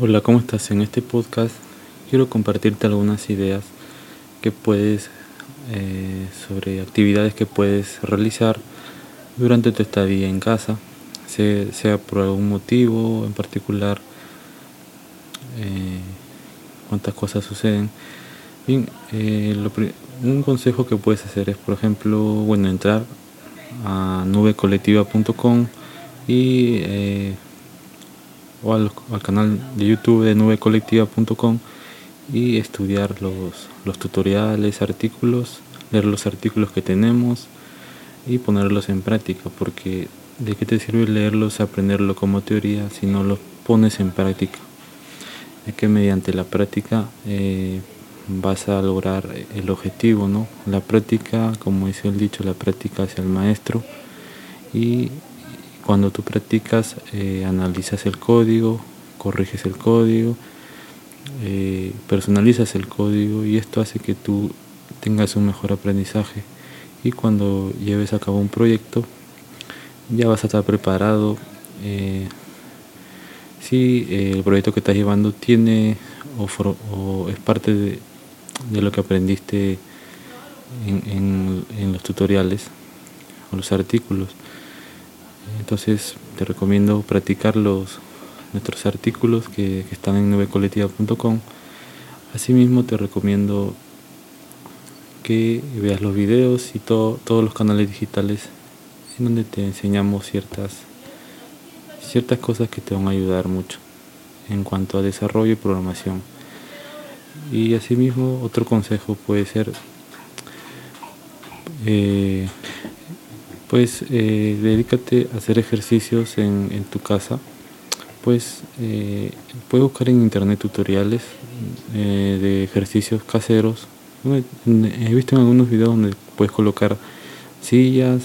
Hola, ¿cómo estás? En este podcast quiero compartirte algunas ideas que puedes eh, sobre actividades que puedes realizar durante tu estadía en casa, sea, por algún motivo en particular, eh, cuántas cosas suceden. Bien, eh, un consejo que puedes hacer es, por ejemplo, bueno, entrar a nubecolectiva.com y o al, canal de YouTube de nubecolectiva.com y estudiar los, los tutoriales, artículos, leer los artículos que tenemos y ponerlos en práctica, porque ¿de qué te sirve leerlos, aprenderlo como teoría si no los pones en práctica? Es que mediante la práctica eh, vas a lograr el objetivo, ¿no? La práctica, como dice el dicho, la práctica hacia el maestro y cuando tú practicas, eh, analizas el código, corriges el código, eh, personalizas el código y esto hace que tú tengas un mejor aprendizaje. Y cuando lleves a cabo un proyecto, ya vas a estar preparado. Eh, si el proyecto que estás llevando tiene o, es parte de, lo que aprendiste en los tutoriales o los artículos. Entonces te recomiendo practicar los, nuestros artículos que, están en nubecolectiva.com. Asimismo te recomiendo que veas los videos y todos los canales digitales en donde te enseñamos ciertas, ciertas cosas que te van a ayudar mucho en cuanto a desarrollo y programación. Y asimismo otro consejo puede ser eh, pues eh, dedícate a hacer ejercicios en, tu casa. Pues eh, puedes buscar en internet tutoriales eh, de ejercicios caseros. He visto en algunos videos donde puedes colocar sillas,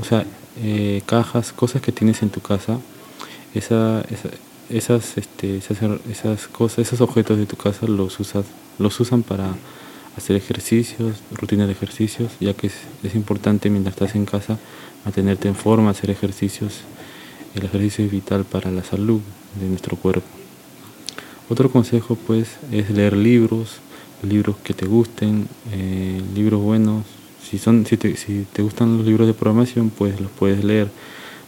o sea, eh, cajas, cosas que tienes en tu casa. Esa, esas, este, esas, esas cosas, esos objetos de tu casa los usas, los usan para hacer ejercicios, rutinas de ejercicios, ya que es, importante mientras estás en casa mantenerte en forma, hacer ejercicios. El ejercicio es vital para la salud de nuestro cuerpo. Otro consejo pues es leer libros, libros que te gusten, eh, libros buenos. Si, son, si te, si te gustan los libros de programación, pues los puedes leer.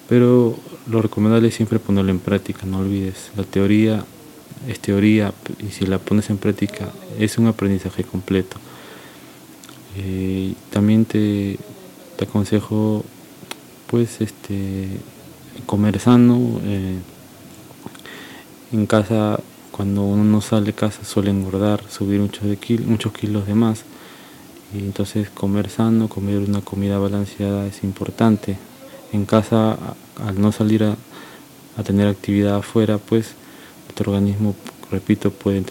Pero lo recomendable es siempre ponerlo en práctica, no olvides. La teoría es teoría y si la pones en práctica es un aprendizaje completo. Eh, también te, te, aconsejo pues este comer sano. Eh, en casa cuando uno no sale de casa suele engordar, subir muchos, de muchos kilos de más. Entonces comer sano, comer una comida balanceada es importante. En casa, al no salir a, a tener actividad afuera, pues nuestro organismo, repito, puede,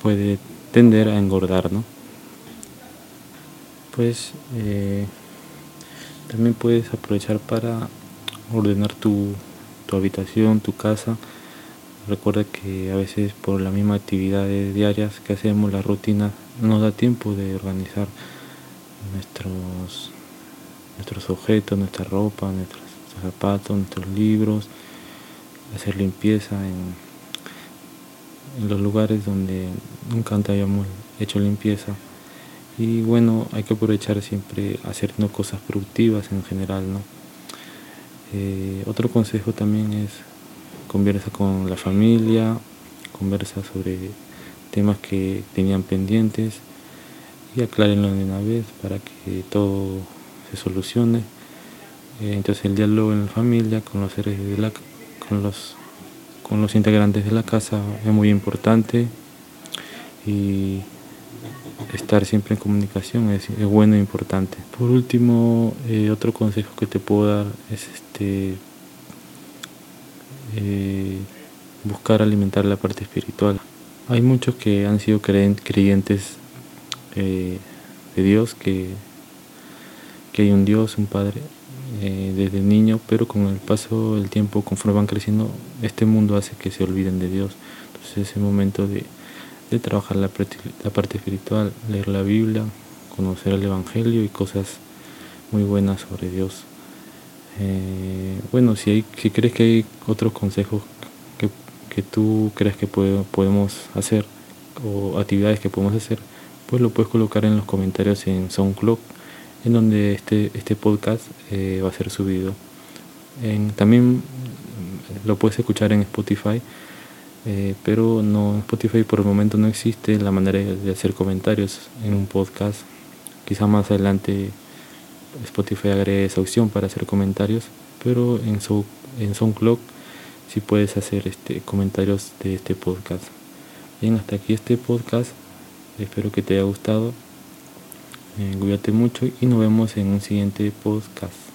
puede tender a engordar, ¿no? Pues eh, también puedes aprovechar para ordenar tu, tu habitación, tu casa. Recuerda que a veces por las mismas actividades diarias que hacemos, la rutina, no nos da tiempo de organizar nuestros, nuestros objetos, nuestra ropa, nuestros zapatos, nuestros libros, hacer limpieza en, en los lugares donde nunca antes habíamos hecho limpieza. Y bueno, hay que aprovechar siempre hacernos cosas productivas en general, ¿no? Eh, otro consejo también es conversa con la familia, conversa sobre temas que tenían pendientes y aclárenlo de una vez para que todo se solucione. Eh, entonces el diálogo en la familia, con los seres de la, con los con los integrantes de la casa es muy importante y estar siempre en comunicación es, bueno e importante. Por último, eh, otro consejo que te puedo dar es este eh, buscar alimentar la parte espiritual. Hay muchos que han sido creyentes eh, de Dios, que, que hay un Dios, un Padre, eh, desde niño, pero con el paso del tiempo, conforme van creciendo, este mundo hace que se olviden de Dios. Entonces es el momento de, trabajar la, la, parte espiritual, leer la Biblia, conocer el Evangelio y cosas muy buenas sobre Dios. Eh, bueno, si, hay, si crees que hay otros consejos que, tú creas que podemos hacer o actividades que podemos hacer, pues lo puedes colocar en los comentarios en SoundCloud, en donde este, este podcast eh, va a ser subido. también lo puedes escuchar en Spotify, eh, pero no en Spotify por el momento no existe la manera de hacer comentarios en un podcast. Quizá más adelante Spotify agregue esa opción para hacer comentarios, pero en, en SoundCloud si puedes hacer este, comentarios de este podcast. Bien, hasta aquí este podcast. Espero que te haya gustado. Eh, cuídate mucho y nos vemos en un siguiente podcast.